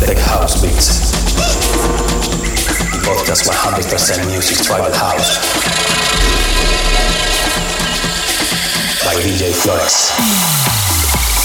Tech House Beats. Podcast 100% music tribal house. By DJ Flores.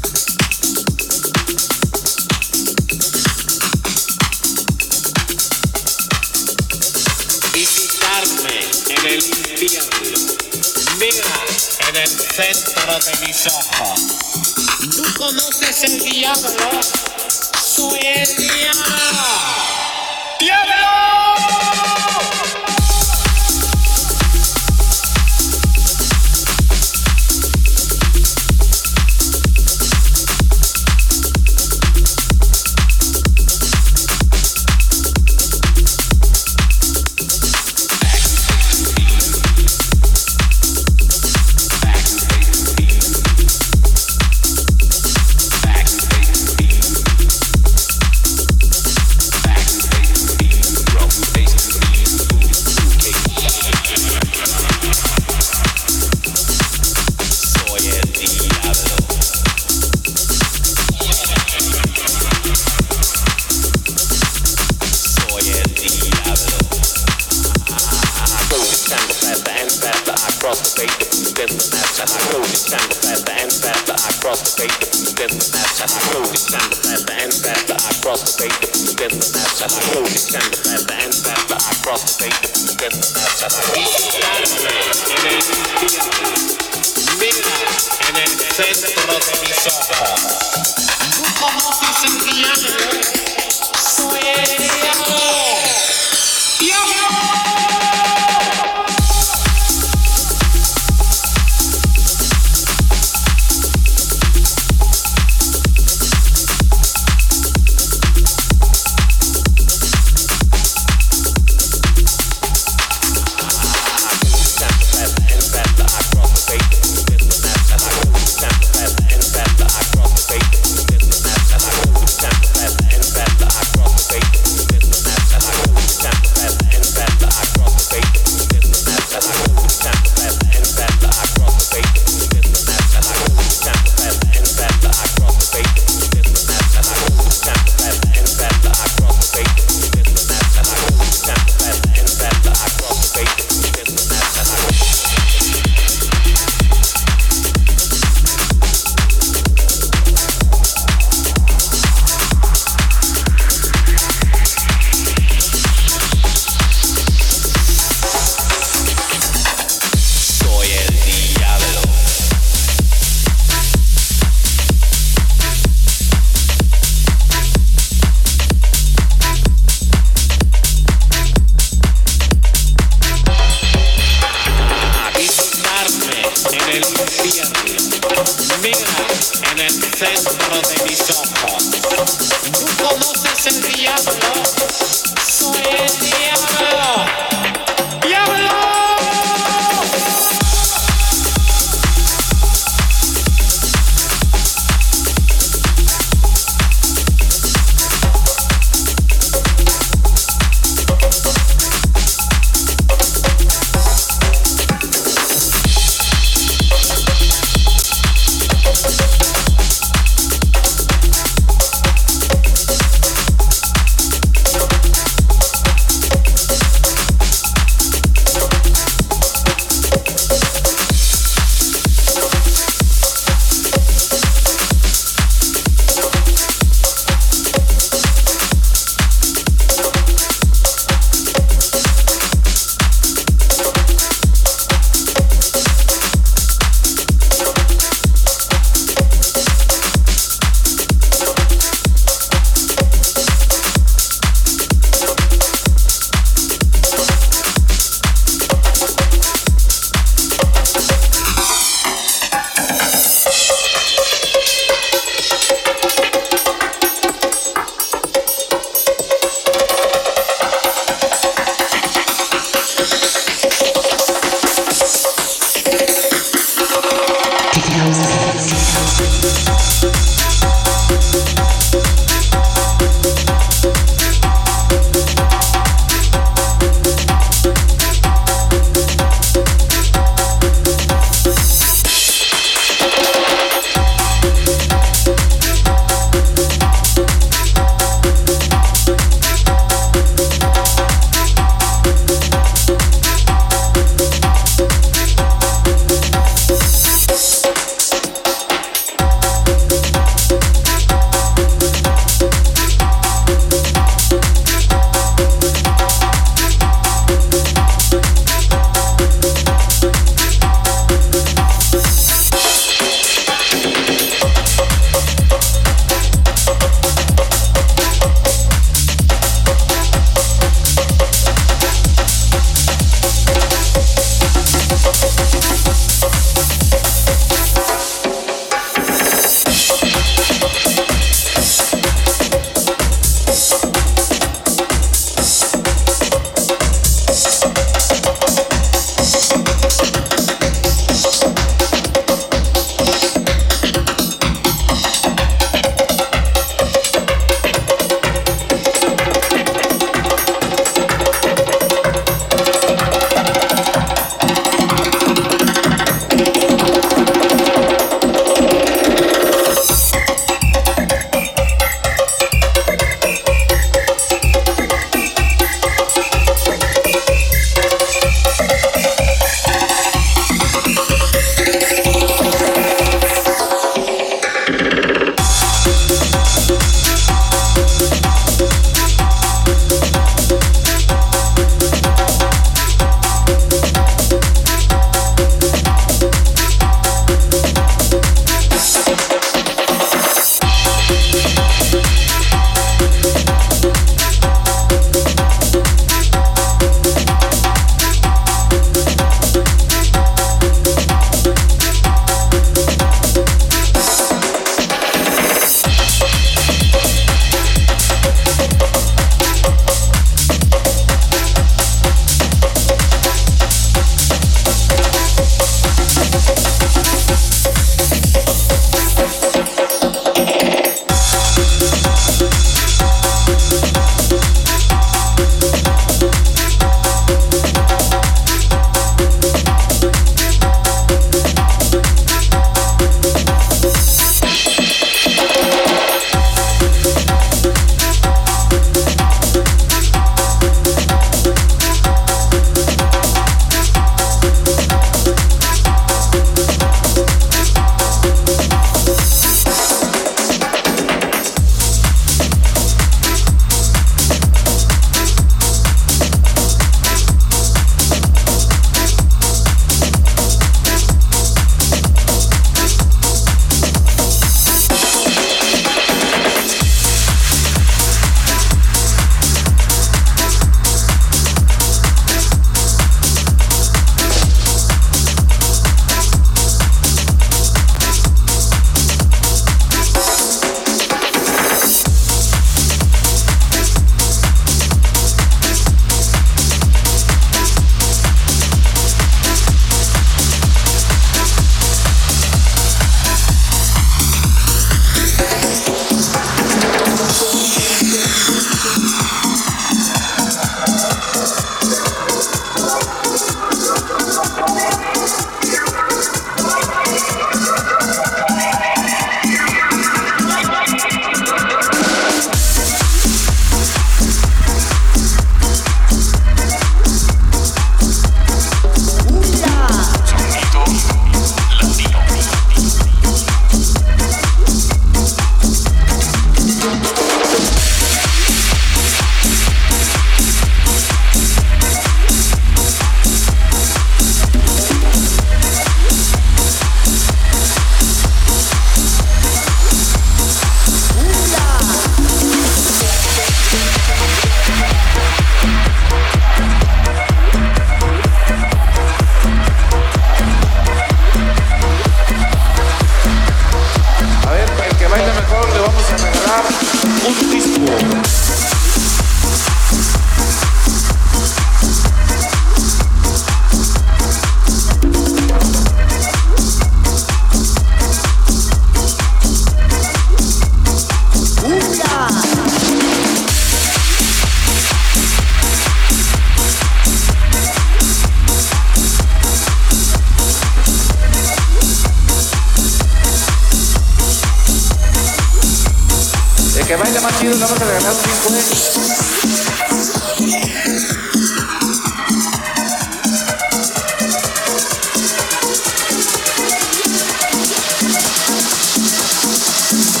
A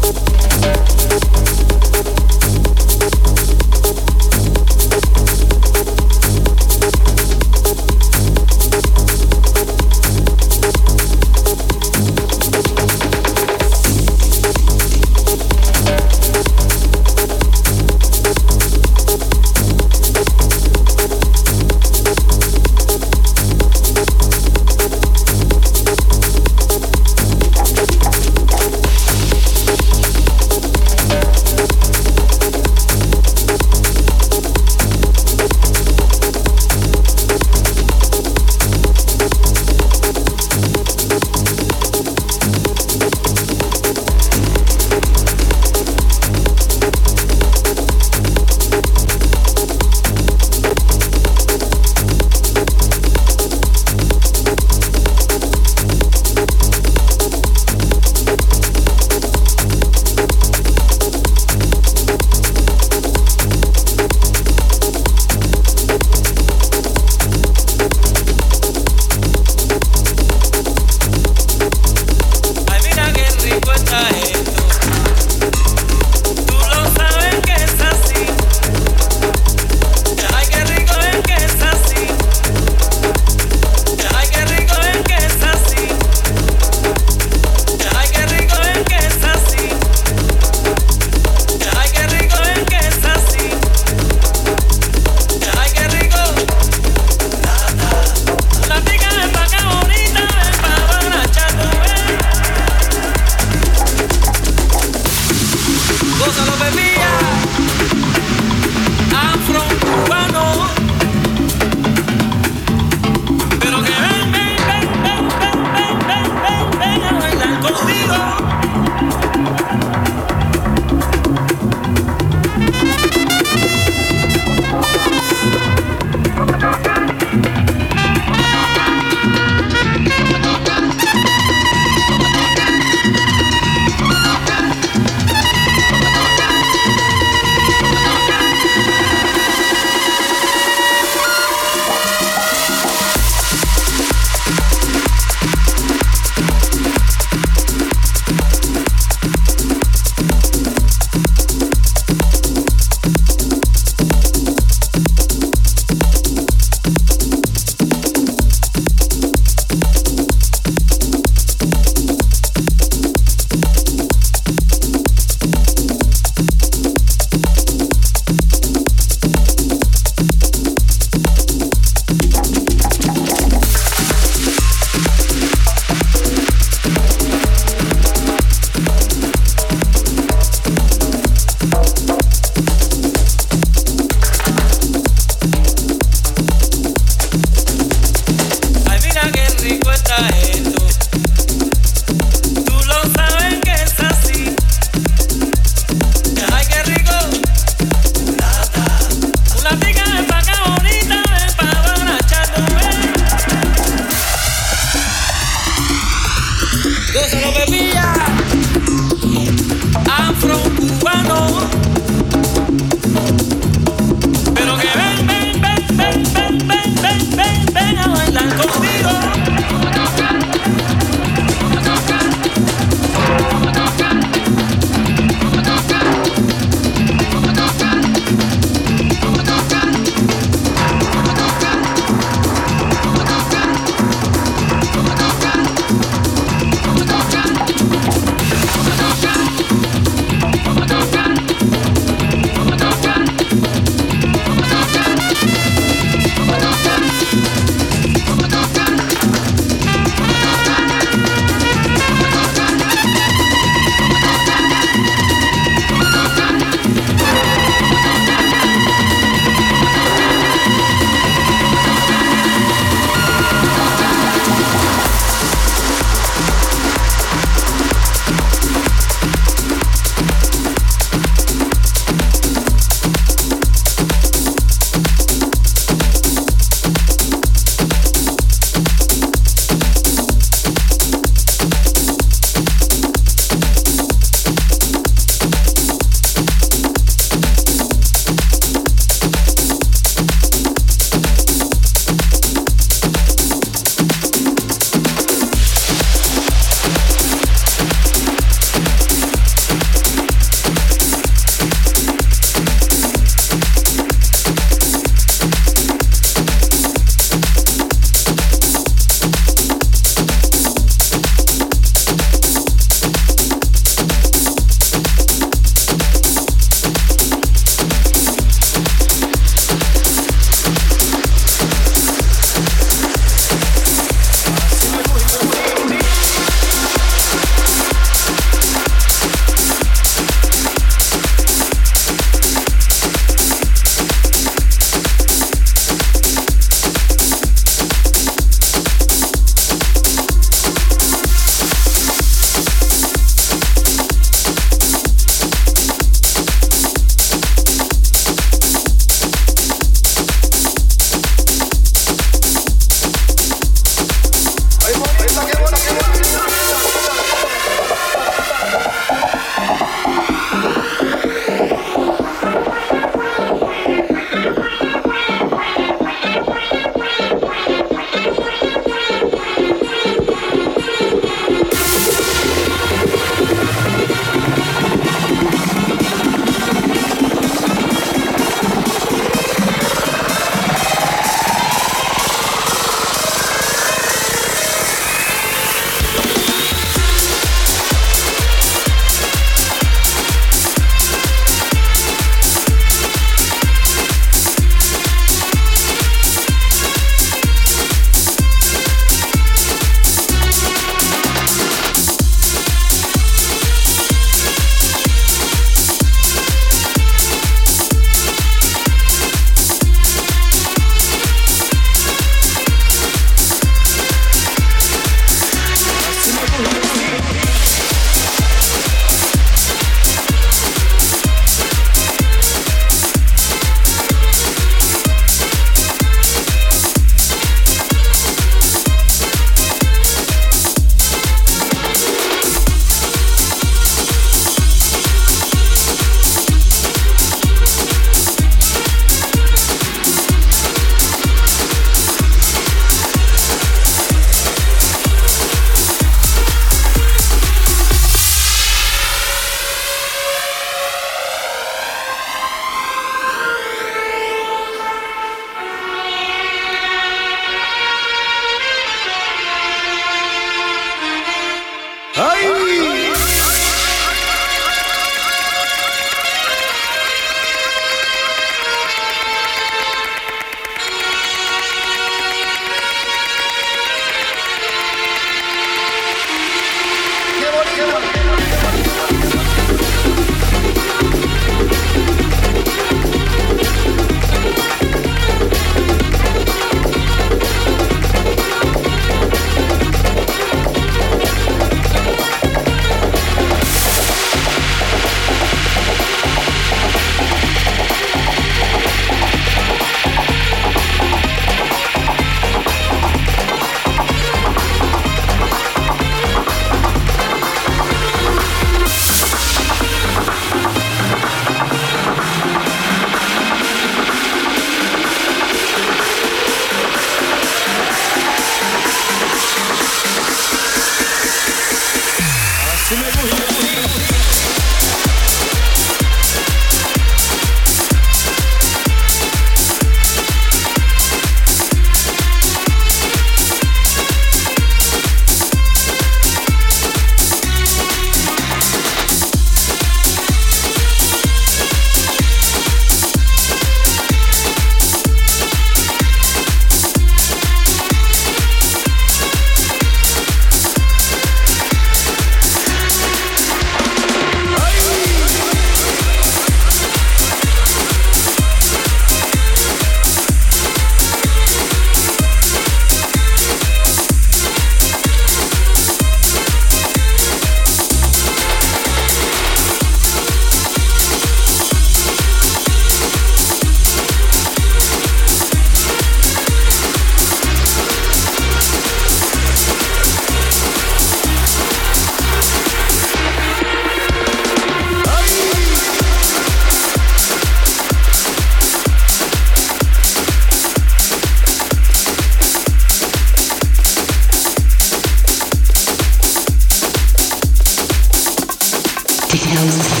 house.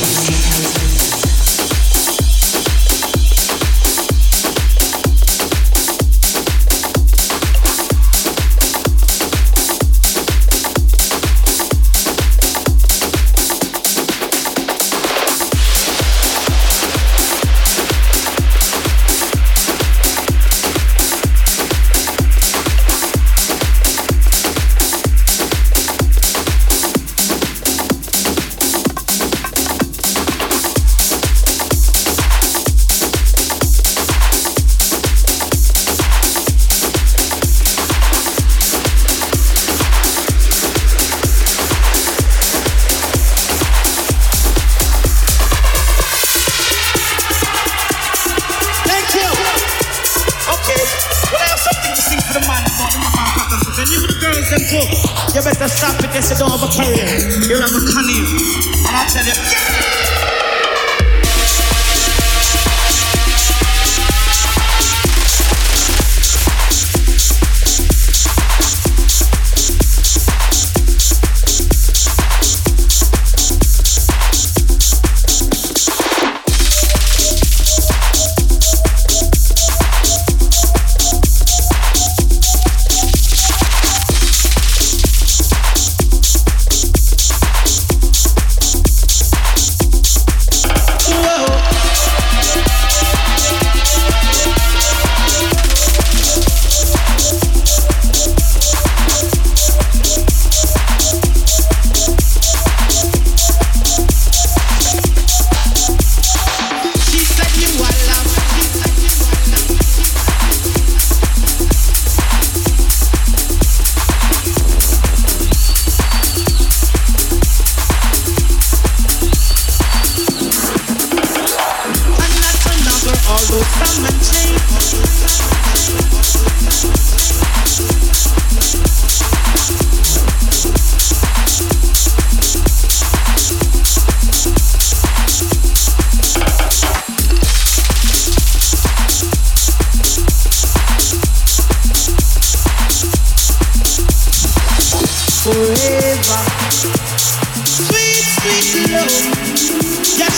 Guess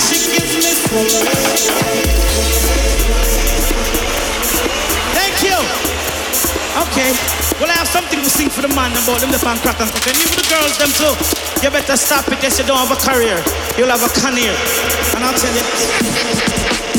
you Okay Well I have something to sing for the man about them the fan crack and fucking you for the girls them too You better stop it yes you don't have a career. You'll have a career. And I'll tell you.